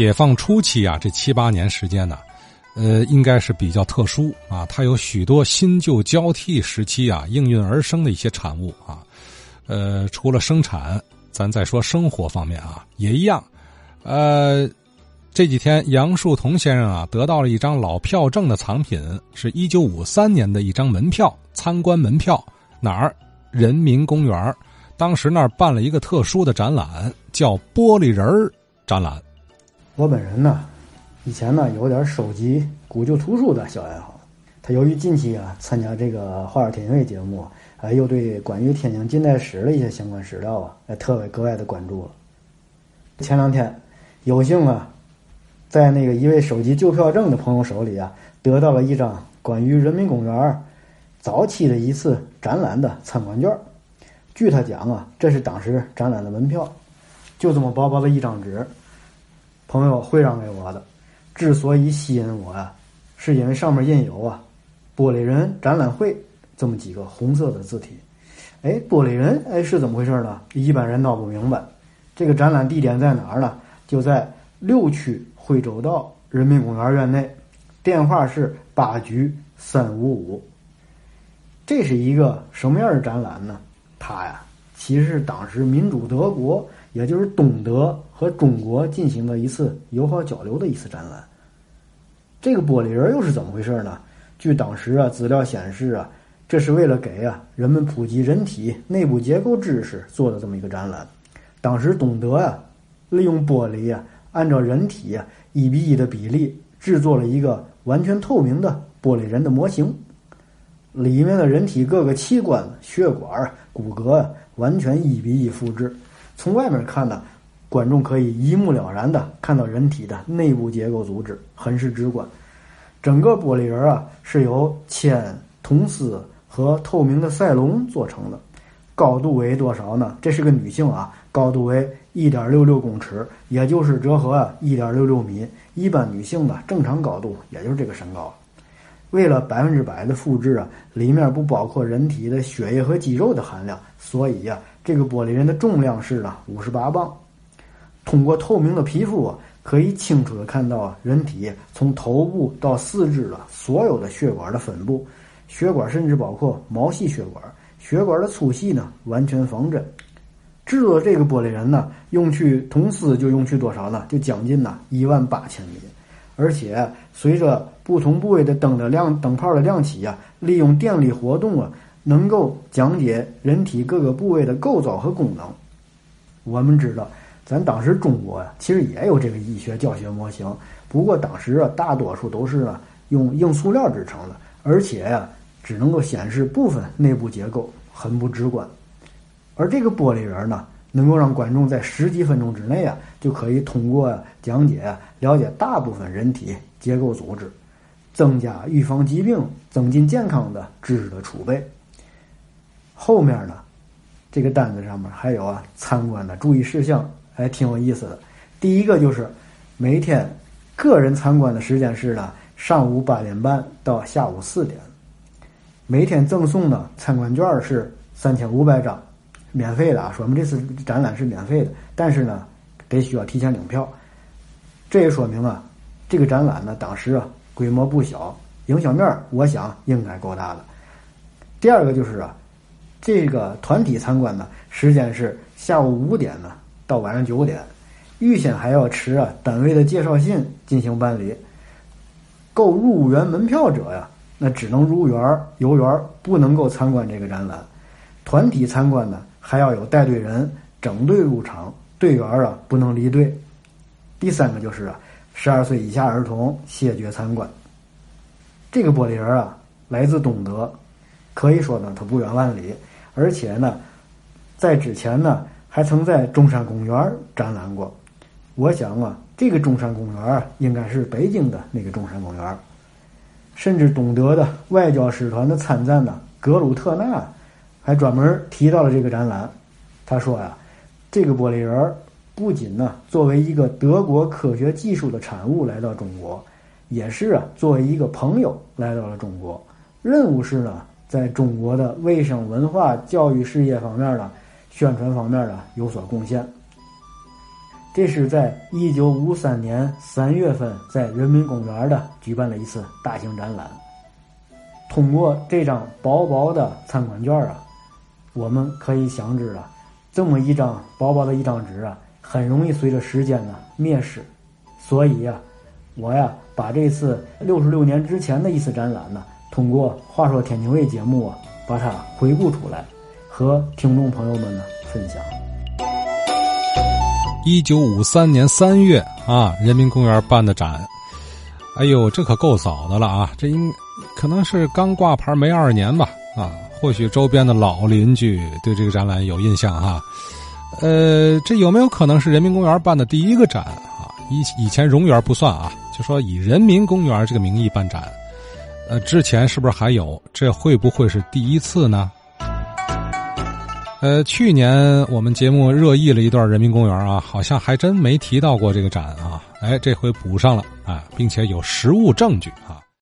解放初期啊，这七八年时间呢，呃，应该是比较特殊啊，它有许多新旧交替时期啊应运而生的一些产物啊。呃，除了生产，咱再说生活方面啊，也一样。呃，这几天杨树桐先生啊得到了一张老票证的藏品，是一九五三年的一张门票，参观门票哪儿？人民公园当时那儿办了一个特殊的展览，叫“玻璃人儿”展览。我本人呢，以前呢有点收集古旧图书的小爱好。他由于近期啊参加这个《画儿天津卫》节目，哎，又对关于天津近代史的一些相关史料啊，哎，特别格外的关注了。前两天有幸啊，在那个一位收集旧票证的朋友手里啊，得到了一张关于人民公园早期的一次展览的参观券。据他讲啊，这是当时展览的门票，就这么薄薄的一张纸，朋友会让给我的。之所以吸引我呀，是因为上面印有啊“玻璃人展览会”这么几个红色的字体。哎，玻璃人，哎，是怎么回事呢？一般人闹不明白。这个展览地点在哪儿呢？就在六区惠州道人民公园院内，电话是八局三五五。这是一个什么样的展览呢？它呀，其实是当时民主德国，也就是东德和中国进行的一次友好交流的一次展览。这个玻璃人又是怎么回事呢？据当时啊资料显示啊，这是为了给啊人们普及人体内部结构知识做的这么一个展览。当时东德啊，利用玻璃啊，按照人体啊一比一的比例制作了一个完全透明的玻璃人的模型，里面的人体各个器官、血管、骨骼啊，完全一比一复制。从外面看呢，观众可以一目了然的看到人体的内部结构组织，很是直观。整个玻璃人啊，是由铅、铜丝和透明的赛龙做成的。高度为多少呢？这是个女性啊，高度为一点六六公尺，也就是折合啊一点六六米。一般女性的正常高度也就是这个身高。为了百分之百的复制啊，里面不包括人体的血液和肌肉的含量，所以呀，这个玻璃人的重量是呢五十八磅。通过透明的皮肤啊，可以清楚的看到啊人体从头部到四肢的所有的血管的分布，血管甚至包括毛细血管。血管的粗细呢，完全仿真。制作这个玻璃人呢，用去铜丝就用去多少呢？就将近呢一万八千米。而且随着不同部位的灯的亮灯泡的亮起呀，利用电力活动啊，能够讲解人体各个部位的构造和功能。我们知道，咱当时中国呀，其实也有这个医学教学模型，不过当时啊，大多数都是呢用硬塑料制成的，而且呀。只能够显示部分内部结构，很不直观。而这个玻璃人呢，能够让观众在十几分钟之内啊，就可以通过讲解了解大部分人体结构组织，增加预防疾病、增进健康的知识的储备。后面呢，这个单子上面还有啊参观的注意事项，还挺有意思的。第一个就是每天个人参观的时间是呢上午八点半到下午四点。每天赠送的参观券是三千五百张，免费的啊！说明这次展览是免费的，但是呢，得需要提前领票。这也说明啊，这个展览呢，当时啊规模不小，影响面我想应该够大的。第二个就是啊，这个团体参观呢，时间是下午五点呢到晚上九点，预先还要持啊单位的介绍信进行办理。购入园门票者呀。那只能入园游园，不能够参观这个展览。团体参观呢，还要有带队人整队入场，队员啊不能离队。第三个就是啊，十二岁以下儿童谢绝参观。这个玻璃人啊，来自东德，可以说呢，他不远万里，而且呢，在之前呢，还曾在中山公园展览过。我想啊，这个中山公园应该是北京的那个中山公园。甚至懂得的外交使团的参赞呢，格鲁特纳还专门提到了这个展览。他说呀，这个玻璃人不仅呢作为一个德国科学技术的产物来到中国，也是啊作为一个朋友来到了中国。任务是呢，在中国的卫生、文化、教育事业方面呢，宣传方面呢有所贡献。这是在一九五三年三月份在人民公园的举办了一次大型展览。通过这张薄薄的参观券啊，我们可以想知啊，这么一张薄薄的一张纸啊，很容易随着时间呢灭失。所以呀，我呀把这次六十六年之前的一次展览呢，通过《话说天津卫》节目啊，把它回顾出来，和听众朋友们呢分享。一九五三年三月啊，人民公园办的展，哎呦，这可够早的了啊！这应可能是刚挂牌没二年吧啊？或许周边的老邻居对这个展览有印象哈。呃，这有没有可能是人民公园办的第一个展啊？以以前荣园不算啊，就说以人民公园这个名义办展，呃，之前是不是还有？这会不会是第一次呢？呃，去年我们节目热议了一段人民公园啊，好像还真没提到过这个展啊。哎，这回补上了啊，并且有实物证据啊。